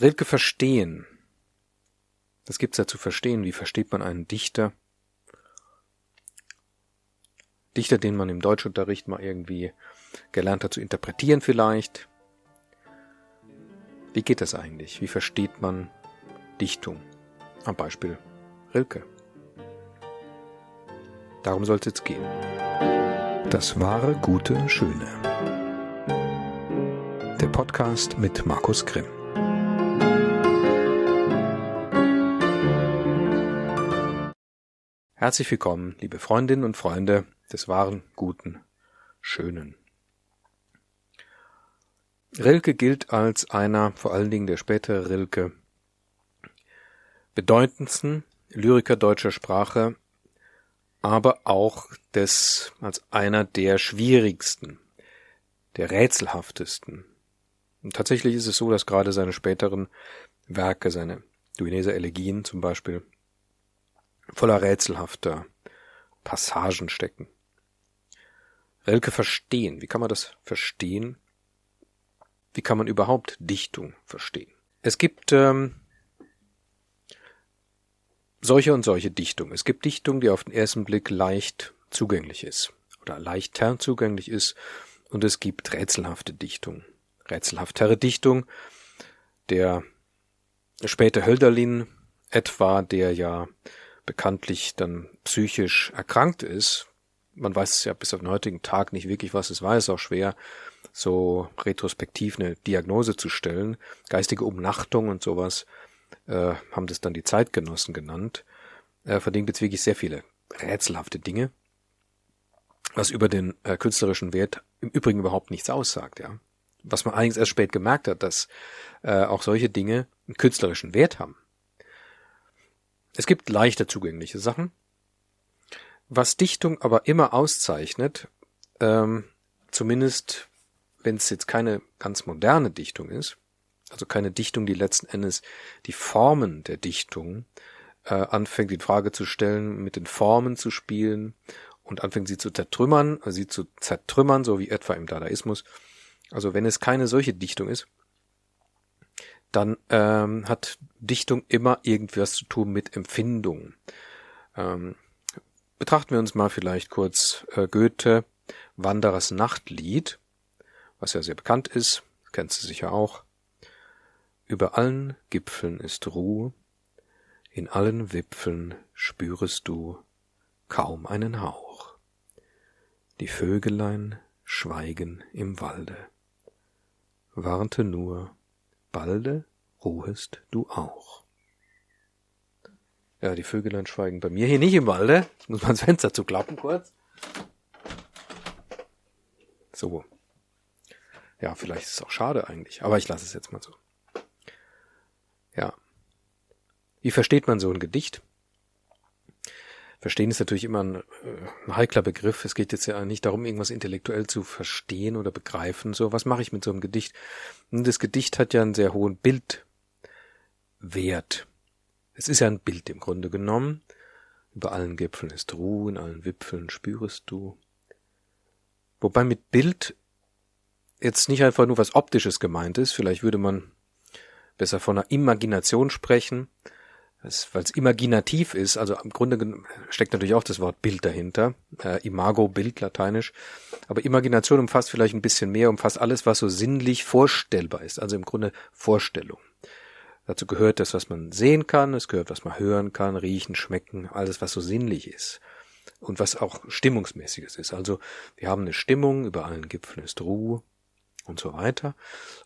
Rilke verstehen. Das gibt's ja zu verstehen. Wie versteht man einen Dichter? Dichter, den man im Deutschunterricht mal irgendwie gelernt hat zu interpretieren vielleicht. Wie geht das eigentlich? Wie versteht man Dichtung? Am Beispiel Rilke. Darum soll es jetzt gehen. Das wahre, gute, schöne. Der Podcast mit Markus Grimm. Herzlich willkommen, liebe Freundinnen und Freunde des wahren, guten, schönen. Rilke gilt als einer, vor allen Dingen der spätere Rilke, bedeutendsten Lyriker deutscher Sprache, aber auch des, als einer der schwierigsten, der rätselhaftesten. Und tatsächlich ist es so, dass gerade seine späteren Werke, seine Duineser Elegien zum Beispiel, voller rätselhafter Passagen stecken. Rilke verstehen. Wie kann man das verstehen? Wie kann man überhaupt Dichtung verstehen? Es gibt ähm, solche und solche Dichtung. Es gibt Dichtung, die auf den ersten Blick leicht zugänglich ist oder leichter zugänglich ist und es gibt rätselhafte Dichtung. Rätselhaftere Dichtung, der späte Hölderlin etwa, der ja bekanntlich dann psychisch erkrankt ist, man weiß es ja bis auf den heutigen Tag nicht wirklich, was es war, ist auch schwer, so retrospektiv eine Diagnose zu stellen. Geistige Umnachtung und sowas äh, haben das dann die Zeitgenossen genannt. Äh, von denen gibt's wirklich sehr viele rätselhafte Dinge, was über den äh, künstlerischen Wert im Übrigen überhaupt nichts aussagt, ja. Was man eigentlich erst spät gemerkt hat, dass äh, auch solche Dinge einen künstlerischen Wert haben. Es gibt leichter zugängliche Sachen. Was Dichtung aber immer auszeichnet, ähm, zumindest wenn es jetzt keine ganz moderne Dichtung ist, also keine Dichtung, die letzten Endes die Formen der Dichtung äh, anfängt, in Frage zu stellen, mit den Formen zu spielen und anfängt sie zu zertrümmern, sie zu zertrümmern, so wie etwa im Dadaismus. Also wenn es keine solche Dichtung ist, dann ähm, hat Dichtung immer irgendwas zu tun mit Empfindung. Ähm, betrachten wir uns mal vielleicht kurz äh, Goethe, Wanderers Nachtlied, was ja sehr bekannt ist, kennst du sicher auch. Über allen Gipfeln ist Ruhe, in allen Wipfeln spürest du kaum einen Hauch. Die Vögelein schweigen im Walde. Warte nur, balde ruhest du auch. Ja, die Vögelein schweigen bei mir hier nicht im Walde. Jetzt muss man das Fenster zu klappen kurz. So. Ja, vielleicht ist es auch schade eigentlich, aber ich lasse es jetzt mal so. Ja. Wie versteht man so ein Gedicht? Verstehen ist natürlich immer ein, äh, ein, heikler Begriff. Es geht jetzt ja nicht darum, irgendwas intellektuell zu verstehen oder begreifen. So, was mache ich mit so einem Gedicht? Und das Gedicht hat ja einen sehr hohen Bildwert. Es ist ja ein Bild im Grunde genommen. Über allen Gipfeln ist Ruhe, in allen Wipfeln spürest du. Wobei mit Bild jetzt nicht einfach nur was Optisches gemeint ist. Vielleicht würde man besser von einer Imagination sprechen weil es imaginativ ist, also im Grunde steckt natürlich auch das Wort Bild dahinter, äh, Imago, Bild, lateinisch, aber Imagination umfasst vielleicht ein bisschen mehr, umfasst alles, was so sinnlich vorstellbar ist, also im Grunde Vorstellung. Dazu gehört das, was man sehen kann, es gehört, was man hören kann, riechen, schmecken, alles, was so sinnlich ist und was auch stimmungsmäßiges ist. Also wir haben eine Stimmung, über allen Gipfeln ist Ruhe und so weiter.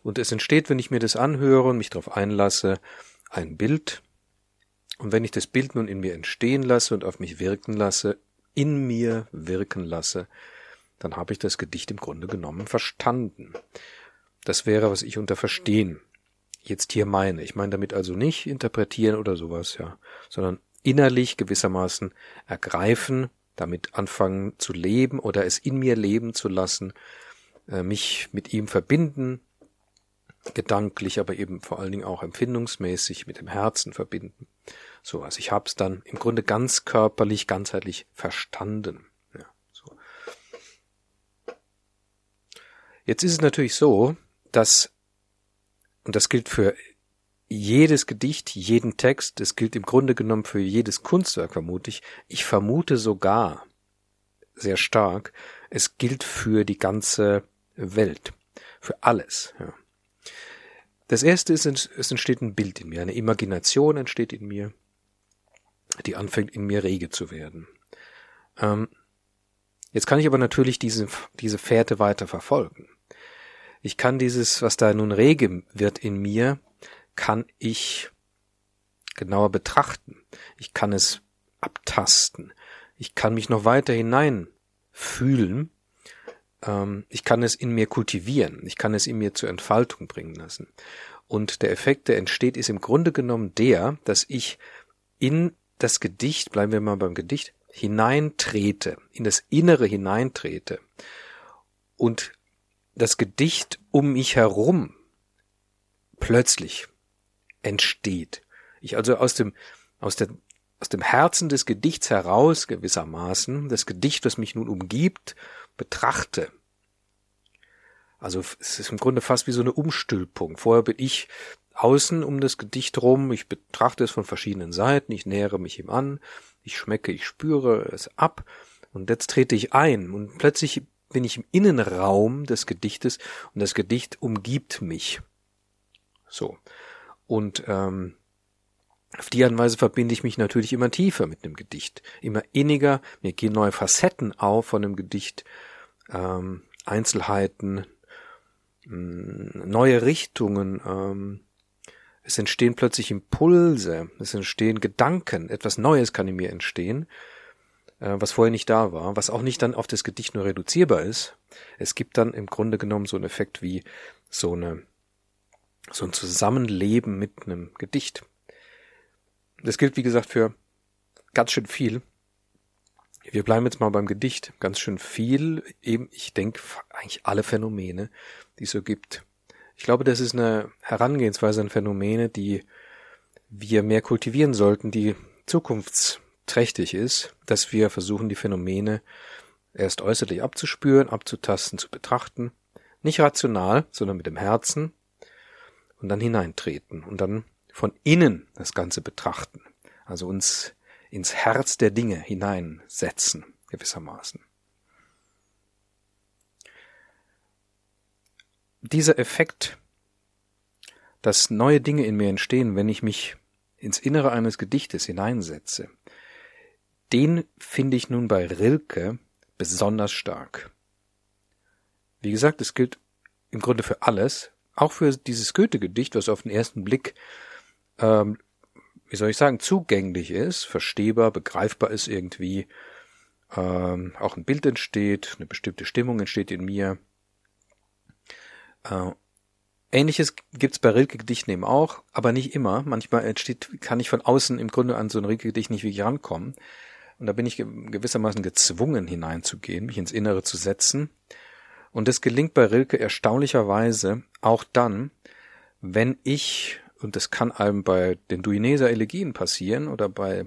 Und es entsteht, wenn ich mir das anhöre und mich darauf einlasse, ein Bild, und wenn ich das Bild nun in mir entstehen lasse und auf mich wirken lasse, in mir wirken lasse, dann habe ich das Gedicht im Grunde genommen verstanden. Das wäre, was ich unter Verstehen jetzt hier meine. Ich meine damit also nicht interpretieren oder sowas, ja, sondern innerlich gewissermaßen ergreifen, damit anfangen zu leben oder es in mir leben zu lassen, äh, mich mit ihm verbinden, gedanklich, aber eben vor allen Dingen auch empfindungsmäßig mit dem Herzen verbinden. So, also ich habe es dann im Grunde ganz körperlich, ganzheitlich verstanden. Ja, so. Jetzt ist es natürlich so, dass, und das gilt für jedes Gedicht, jeden Text, das gilt im Grunde genommen für jedes Kunstwerk vermutlich. Ich vermute sogar sehr stark, es gilt für die ganze Welt, für alles. Ja. Das erste ist, es entsteht ein Bild in mir, eine Imagination entsteht in mir, die anfängt in mir rege zu werden. Ähm, jetzt kann ich aber natürlich diese, diese Fährte weiter verfolgen. Ich kann dieses, was da nun rege wird in mir, kann ich genauer betrachten. Ich kann es abtasten. Ich kann mich noch weiter hinein fühlen. Ähm, ich kann es in mir kultivieren. Ich kann es in mir zur Entfaltung bringen lassen. Und der Effekt, der entsteht, ist im Grunde genommen der, dass ich in das Gedicht, bleiben wir mal beim Gedicht, hineintrete, in das Innere hineintrete und das Gedicht um mich herum plötzlich entsteht. Ich also aus dem, aus der, aus dem Herzen des Gedichts heraus gewissermaßen das Gedicht, das mich nun umgibt, betrachte. Also es ist im Grunde fast wie so eine Umstülpung. Vorher bin ich außen um das Gedicht rum, ich betrachte es von verschiedenen Seiten, ich nähere mich ihm an, ich schmecke, ich spüre es ab und jetzt trete ich ein und plötzlich bin ich im Innenraum des Gedichtes und das Gedicht umgibt mich. So. Und ähm, auf die Art und Weise verbinde ich mich natürlich immer tiefer mit einem Gedicht, immer inniger, mir gehen neue Facetten auf von einem Gedicht, ähm, Einzelheiten, neue Richtungen, ähm, es entstehen plötzlich Impulse, es entstehen Gedanken, etwas Neues kann in mir entstehen, äh, was vorher nicht da war, was auch nicht dann auf das Gedicht nur reduzierbar ist. Es gibt dann im Grunde genommen so einen Effekt wie so eine so ein Zusammenleben mit einem Gedicht. Das gilt, wie gesagt, für ganz schön viel. Wir bleiben jetzt mal beim Gedicht. Ganz schön viel, eben, ich denke, eigentlich alle Phänomene, die es so gibt. Ich glaube, das ist eine Herangehensweise an Phänomene, die wir mehr kultivieren sollten, die zukunftsträchtig ist, dass wir versuchen, die Phänomene erst äußerlich abzuspüren, abzutasten, zu betrachten. Nicht rational, sondern mit dem Herzen, und dann hineintreten und dann von innen das Ganze betrachten. Also uns ins Herz der Dinge hineinsetzen, gewissermaßen. Dieser Effekt, dass neue Dinge in mir entstehen, wenn ich mich ins Innere eines Gedichtes hineinsetze, den finde ich nun bei Rilke besonders stark. Wie gesagt, es gilt im Grunde für alles, auch für dieses Goethe-Gedicht, was auf den ersten Blick, ähm, wie soll ich sagen, zugänglich ist, verstehbar, begreifbar ist irgendwie, ähm, auch ein Bild entsteht, eine bestimmte Stimmung entsteht in mir. Äh, Ähnliches gibt's bei Rilke-Gedichten eben auch, aber nicht immer. Manchmal entsteht, kann ich von außen im Grunde an so ein Rilke-Gedicht nicht wirklich rankommen. Und da bin ich gewissermaßen gezwungen hineinzugehen, mich ins Innere zu setzen und es gelingt bei Rilke erstaunlicherweise auch dann, wenn ich, und das kann einem bei den Duineser Elegien passieren oder bei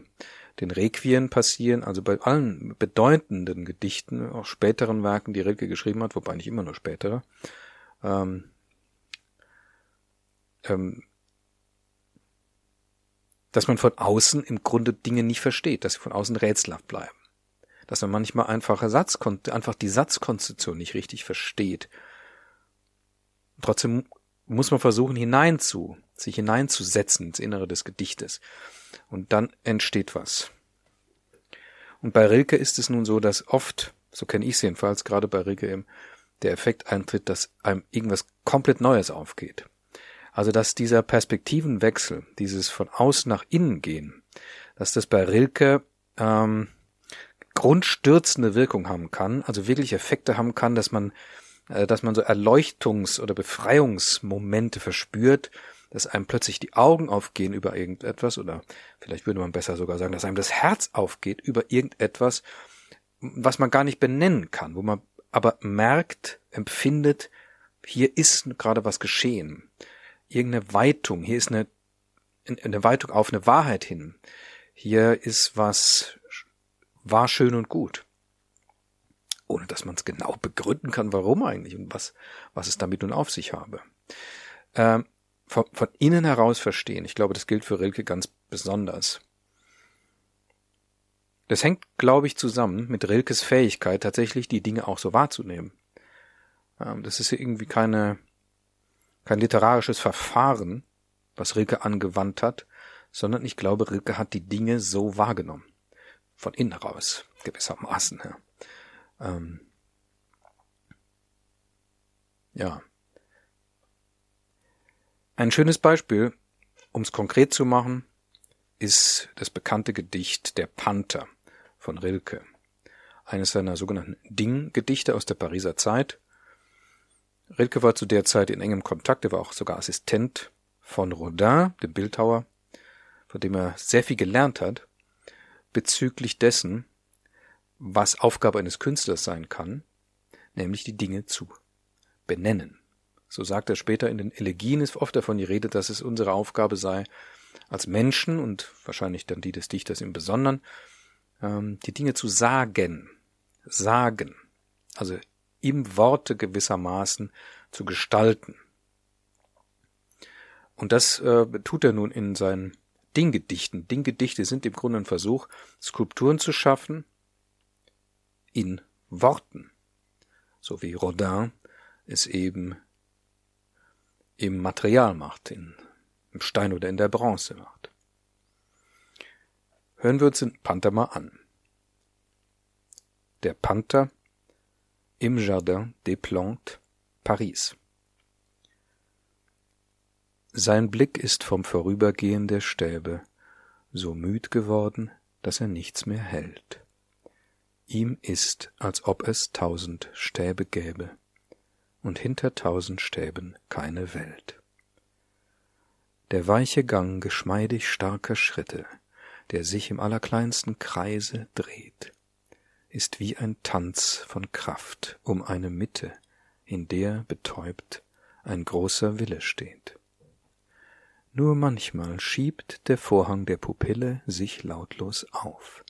den Requien passieren, also bei allen bedeutenden Gedichten, auch späteren Werken, die Rilke geschrieben hat, wobei nicht immer nur spätere, ähm, ähm, dass man von außen im Grunde Dinge nicht versteht, dass sie von außen rätselhaft bleiben dass man manchmal einfache einfach die Satzkonstruktion nicht richtig versteht. Trotzdem muss man versuchen, hineinzu, sich hineinzusetzen ins Innere des Gedichtes. Und dann entsteht was. Und bei Rilke ist es nun so, dass oft, so kenne ich es jedenfalls, gerade bei Rilke eben, der Effekt eintritt, dass einem irgendwas komplett Neues aufgeht. Also dass dieser Perspektivenwechsel, dieses von außen nach innen gehen, dass das bei Rilke ähm, grundstürzende Wirkung haben kann, also wirklich Effekte haben kann, dass man, dass man so Erleuchtungs- oder Befreiungsmomente verspürt, dass einem plötzlich die Augen aufgehen über irgendetwas oder vielleicht würde man besser sogar sagen, dass einem das Herz aufgeht über irgendetwas, was man gar nicht benennen kann, wo man aber merkt, empfindet, hier ist gerade was geschehen. Irgendeine Weitung, hier ist eine, eine Weitung auf eine Wahrheit hin. Hier ist was war schön und gut. Ohne dass man es genau begründen kann, warum eigentlich und was, was es damit nun auf sich habe. Ähm, von, von innen heraus verstehen. Ich glaube, das gilt für Rilke ganz besonders. Das hängt, glaube ich, zusammen mit Rilkes Fähigkeit, tatsächlich die Dinge auch so wahrzunehmen. Ähm, das ist irgendwie keine, kein literarisches Verfahren, was Rilke angewandt hat, sondern ich glaube, Rilke hat die Dinge so wahrgenommen. Von innen heraus, gewissermaßen. Ja. Ähm, ja. Ein schönes Beispiel, um es konkret zu machen, ist das bekannte Gedicht Der Panther von Rilke, eines seiner sogenannten Ding-Gedichte aus der Pariser Zeit. Rilke war zu der Zeit in engem Kontakt, er war auch sogar Assistent von Rodin, dem Bildhauer, von dem er sehr viel gelernt hat, bezüglich dessen, was Aufgabe eines Künstlers sein kann, nämlich die Dinge zu benennen. So sagt er später in den Elegien ist oft davon die Rede, dass es unsere Aufgabe sei, als Menschen und wahrscheinlich dann die des Dichters im Besonderen, ähm, die Dinge zu sagen, sagen, also im Worte gewissermaßen zu gestalten. Und das äh, tut er nun in seinen Dinggedichten. Dinggedichte sind im Grunde ein Versuch, Skulpturen zu schaffen in Worten, so wie Rodin es eben im Material macht, in, im Stein oder in der Bronze macht. Hören wir uns den Panther mal an. Der Panther im Jardin des Plantes, Paris. Sein Blick ist vom Vorübergehen der Stäbe so müd geworden, dass er nichts mehr hält. Ihm ist, als ob es tausend Stäbe gäbe und hinter tausend Stäben keine Welt. Der weiche Gang geschmeidig starker Schritte, der sich im allerkleinsten Kreise dreht, ist wie ein Tanz von Kraft um eine Mitte, in der betäubt ein großer Wille steht. Nur manchmal schiebt der Vorhang der Pupille sich lautlos auf,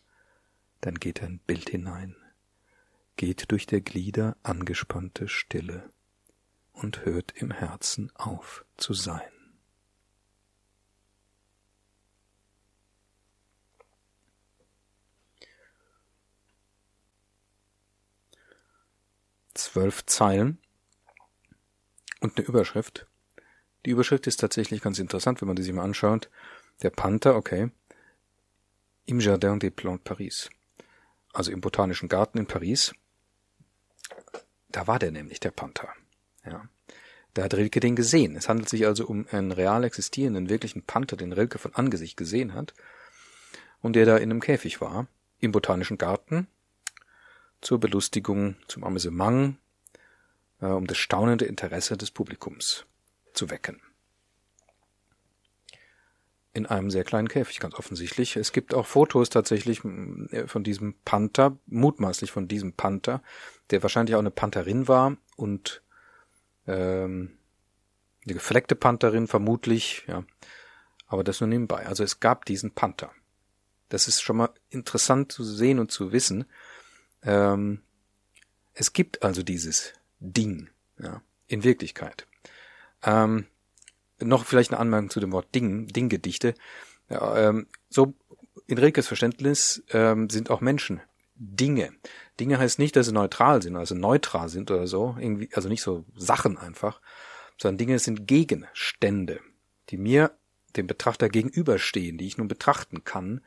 dann geht ein Bild hinein, geht durch der Glieder angespannte Stille und hört im Herzen auf zu sein. Zwölf Zeilen und eine Überschrift. Die Überschrift ist tatsächlich ganz interessant, wenn man die sich mal anschaut. Der Panther, okay, im Jardin des Plantes Paris, also im Botanischen Garten in Paris. Da war der nämlich, der Panther. Ja. Da hat Rilke den gesehen. Es handelt sich also um einen real existierenden, wirklichen Panther, den Rilke von Angesicht gesehen hat und der da in einem Käfig war, im Botanischen Garten, zur Belustigung, zum Amüsement, äh, um das staunende Interesse des Publikums zu wecken. In einem sehr kleinen Käfig, ganz offensichtlich. Es gibt auch Fotos tatsächlich äh, von diesem Panther, mutmaßlich von diesem Panther, der wahrscheinlich auch eine Pantherin war und ähm, eine gefleckte Pantherin vermutlich, ja. Aber das nur nebenbei. Also es gab diesen Panther. Das ist schon mal interessant zu sehen und zu wissen. Ähm, es gibt also dieses Ding, ja, in Wirklichkeit. Ähm, noch vielleicht eine Anmerkung zu dem Wort Ding, Dinggedichte. Ja, ähm, so in Rilkes Verständnis ähm, sind auch Menschen Dinge. Dinge heißt nicht, dass sie neutral sind, also neutral sind oder so, irgendwie, also nicht so Sachen einfach, sondern Dinge sind Gegenstände, die mir, dem Betrachter gegenüberstehen, die ich nun betrachten kann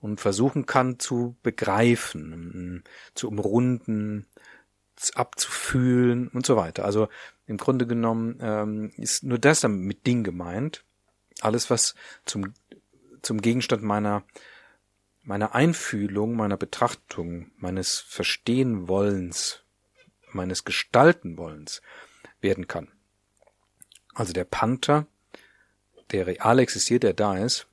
und versuchen kann zu begreifen, zu umrunden, abzufühlen und so weiter. Also im Grunde genommen ähm, ist nur das dann mit Ding gemeint. Alles, was zum, zum Gegenstand meiner meiner Einfühlung, meiner Betrachtung, meines Verstehenwollens, meines Gestaltenwollens werden kann. Also der Panther, der real existiert, der da ist,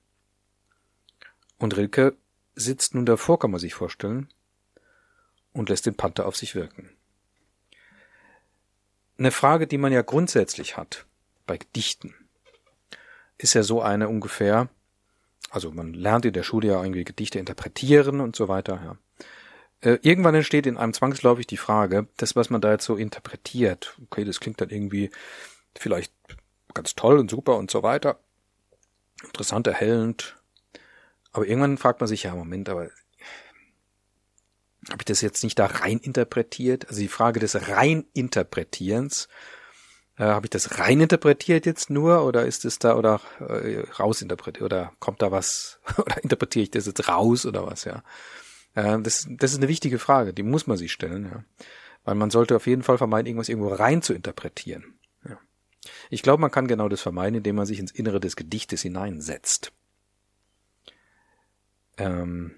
und Rilke sitzt nun davor, kann man sich vorstellen, und lässt den Panther auf sich wirken. Eine Frage, die man ja grundsätzlich hat bei Gedichten, ist ja so eine ungefähr, also man lernt in der Schule ja irgendwie Gedichte interpretieren und so weiter, ja. Äh, irgendwann entsteht in einem zwangsläufig die Frage, das, was man da jetzt so interpretiert, okay, das klingt dann irgendwie vielleicht ganz toll und super und so weiter. Interessant, erhellend. Aber irgendwann fragt man sich, ja, Moment, aber habe ich das jetzt nicht da rein interpretiert? Also die Frage des Reininterpretierens, äh, habe ich das rein interpretiert jetzt nur oder ist es da oder äh, rausinterpretiert oder kommt da was oder interpretiere ich das jetzt raus oder was, ja? Äh, das, das ist eine wichtige Frage, die muss man sich stellen, ja. Weil man sollte auf jeden Fall vermeiden, irgendwas irgendwo rein zu interpretieren. Ja. Ich glaube, man kann genau das vermeiden, indem man sich ins Innere des Gedichtes hineinsetzt. Ähm,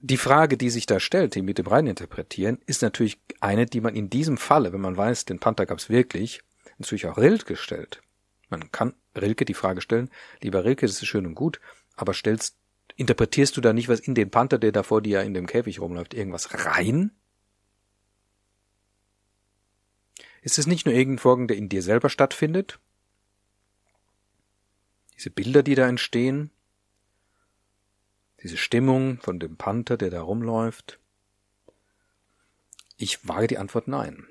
die Frage, die sich da stellt, die mit dem Reininterpretieren, ist natürlich eine, die man in diesem Falle, wenn man weiß, den Panther gab es wirklich, natürlich auch Rilke stellt. Man kann Rilke die Frage stellen, lieber Rilke, das ist schön und gut, aber stellst, interpretierst du da nicht was in den Panther, der da vor dir in dem Käfig rumläuft, irgendwas rein? Ist es nicht nur irgendein Vorgang, der in dir selber stattfindet? Diese Bilder, die da entstehen, diese Stimmung von dem Panther, der da rumläuft? Ich wage die Antwort nein.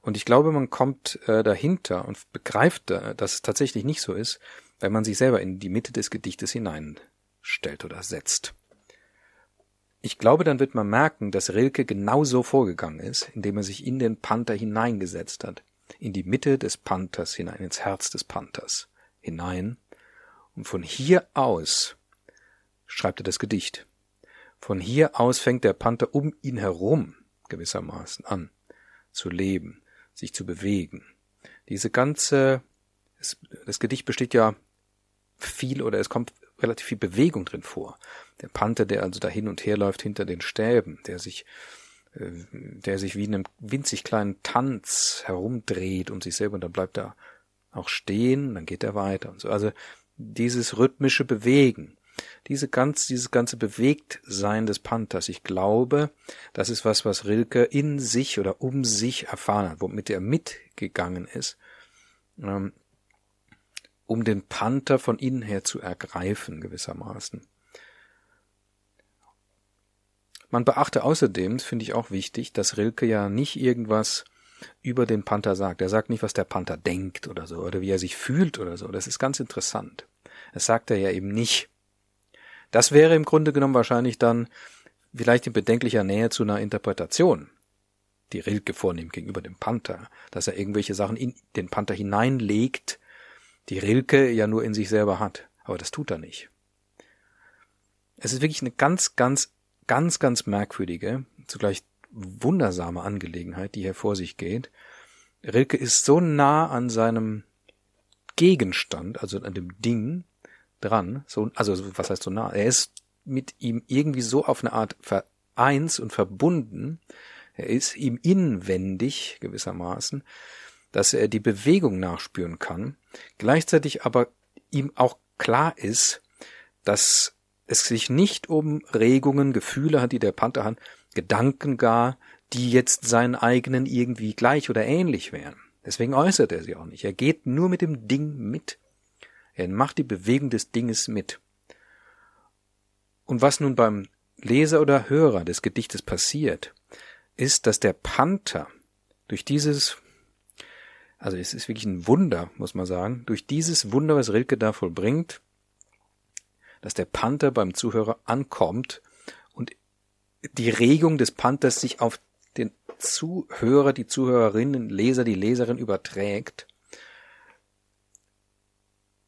Und ich glaube, man kommt äh, dahinter und begreift, äh, dass es tatsächlich nicht so ist, wenn man sich selber in die Mitte des Gedichtes hineinstellt oder setzt. Ich glaube, dann wird man merken, dass Rilke genauso vorgegangen ist, indem er sich in den Panther hineingesetzt hat, in die Mitte des Panthers hinein, ins Herz des Panthers hinein, und von hier aus schreibt er das Gedicht. Von hier aus fängt der Panther um ihn herum gewissermaßen an zu leben, sich zu bewegen. Diese ganze, das, das Gedicht besteht ja viel oder es kommt relativ viel Bewegung drin vor. Der Panther, der also da hin und her läuft hinter den Stäben, der sich, äh, der sich wie in einem winzig kleinen Tanz herumdreht um sich selber und dann bleibt er auch stehen, dann geht er weiter und so. Also dieses rhythmische Bewegen, diese ganz, dieses ganze Bewegtsein des Panthers, ich glaube, das ist was, was Rilke in sich oder um sich erfahren hat, womit er mitgegangen ist, ähm, um den Panther von innen her zu ergreifen, gewissermaßen. Man beachte außerdem, finde ich auch wichtig, dass Rilke ja nicht irgendwas über den Panther sagt. Er sagt nicht, was der Panther denkt oder so, oder wie er sich fühlt oder so. Das ist ganz interessant. Das sagt er ja eben nicht. Das wäre im Grunde genommen wahrscheinlich dann vielleicht in bedenklicher Nähe zu einer Interpretation, die Rilke vornimmt gegenüber dem Panther, dass er irgendwelche Sachen in den Panther hineinlegt, die Rilke ja nur in sich selber hat. Aber das tut er nicht. Es ist wirklich eine ganz, ganz, ganz, ganz merkwürdige, zugleich wundersame Angelegenheit, die hier vor sich geht. Rilke ist so nah an seinem Gegenstand, also an dem Ding, dran. So, also was heißt so nah? Er ist mit ihm irgendwie so auf eine Art vereins und verbunden. Er ist ihm inwendig gewissermaßen, dass er die Bewegung nachspüren kann. Gleichzeitig aber ihm auch klar ist, dass es sich nicht um Regungen, Gefühle hat, die der Panther hat, Gedanken gar, die jetzt seinen eigenen irgendwie gleich oder ähnlich wären. Deswegen äußert er sie auch nicht. Er geht nur mit dem Ding mit. Er macht die Bewegung des Dinges mit. Und was nun beim Leser oder Hörer des Gedichtes passiert, ist, dass der Panther durch dieses, also es ist wirklich ein Wunder, muss man sagen, durch dieses Wunder, was Rilke da vollbringt, dass der Panther beim Zuhörer ankommt und die Regung des Panthers sich auf den Zuhörer, die Zuhörerinnen, Leser, die Leserin überträgt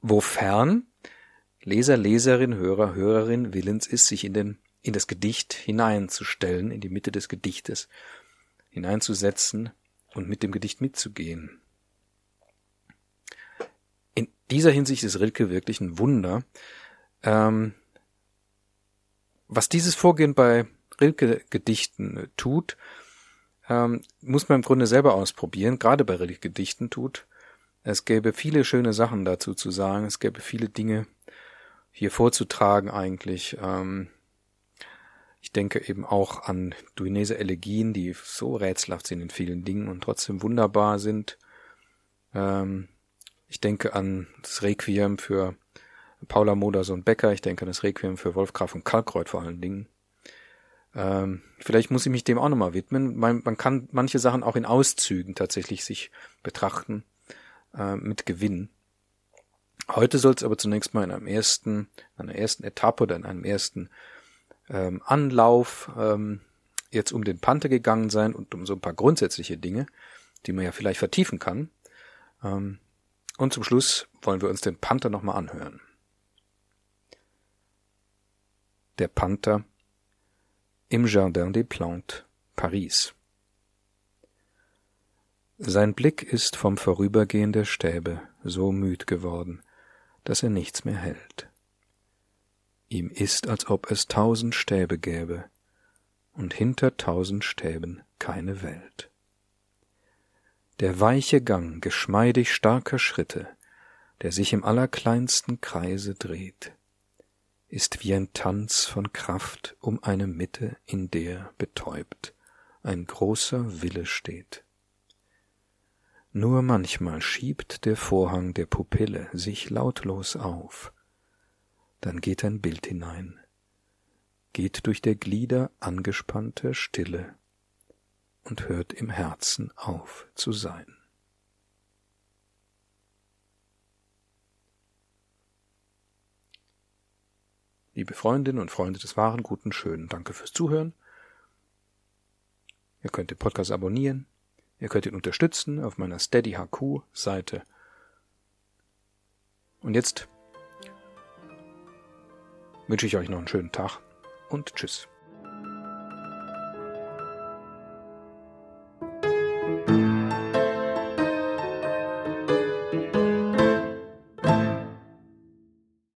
wofern Leser, Leserin, Hörer, Hörerin willens ist, sich in den, in das Gedicht hineinzustellen, in die Mitte des Gedichtes hineinzusetzen und mit dem Gedicht mitzugehen. In dieser Hinsicht ist Rilke wirklich ein Wunder. Ähm, was dieses Vorgehen bei Rilke-Gedichten tut, ähm, muss man im Grunde selber ausprobieren, gerade bei Rilke-Gedichten tut. Es gäbe viele schöne Sachen dazu zu sagen. Es gäbe viele Dinge hier vorzutragen eigentlich. Ähm, ich denke eben auch an Duinese Elegien, die so rätselhaft sind in vielen Dingen und trotzdem wunderbar sind. Ähm, ich denke an das Requiem für Paula Modersohn Becker. Ich denke an das Requiem für Wolf Graf und Kalkreuth vor allen Dingen. Ähm, vielleicht muss ich mich dem auch nochmal widmen. Man, man, kann manche Sachen auch in Auszügen tatsächlich sich betrachten äh, mit Gewinn. Heute soll es aber zunächst mal in einem ersten, in einer ersten Etappe oder in einem ersten ähm, Anlauf ähm, jetzt um den Panther gegangen sein und um so ein paar grundsätzliche Dinge, die man ja vielleicht vertiefen kann. Ähm, und zum Schluss wollen wir uns den Panther nochmal anhören. Der Panther im Jardin des Plantes, Paris. Sein Blick ist vom Vorübergehen der Stäbe so müd geworden, dass er nichts mehr hält. Ihm ist, als ob es tausend Stäbe gäbe und hinter tausend Stäben keine Welt. Der weiche Gang geschmeidig starker Schritte, der sich im allerkleinsten Kreise dreht, ist wie ein Tanz von Kraft um eine Mitte, in der, betäubt, ein großer Wille steht. Nur manchmal schiebt der Vorhang der Pupille sich lautlos auf, dann geht ein Bild hinein, geht durch der Glieder angespannte Stille und hört im Herzen auf zu sein. Liebe Freundinnen und Freunde des wahren Guten Schönen, danke fürs Zuhören. Ihr könnt den Podcast abonnieren. Ihr könnt ihn unterstützen auf meiner Steady HQ Seite. Und jetzt wünsche ich euch noch einen schönen Tag und tschüss.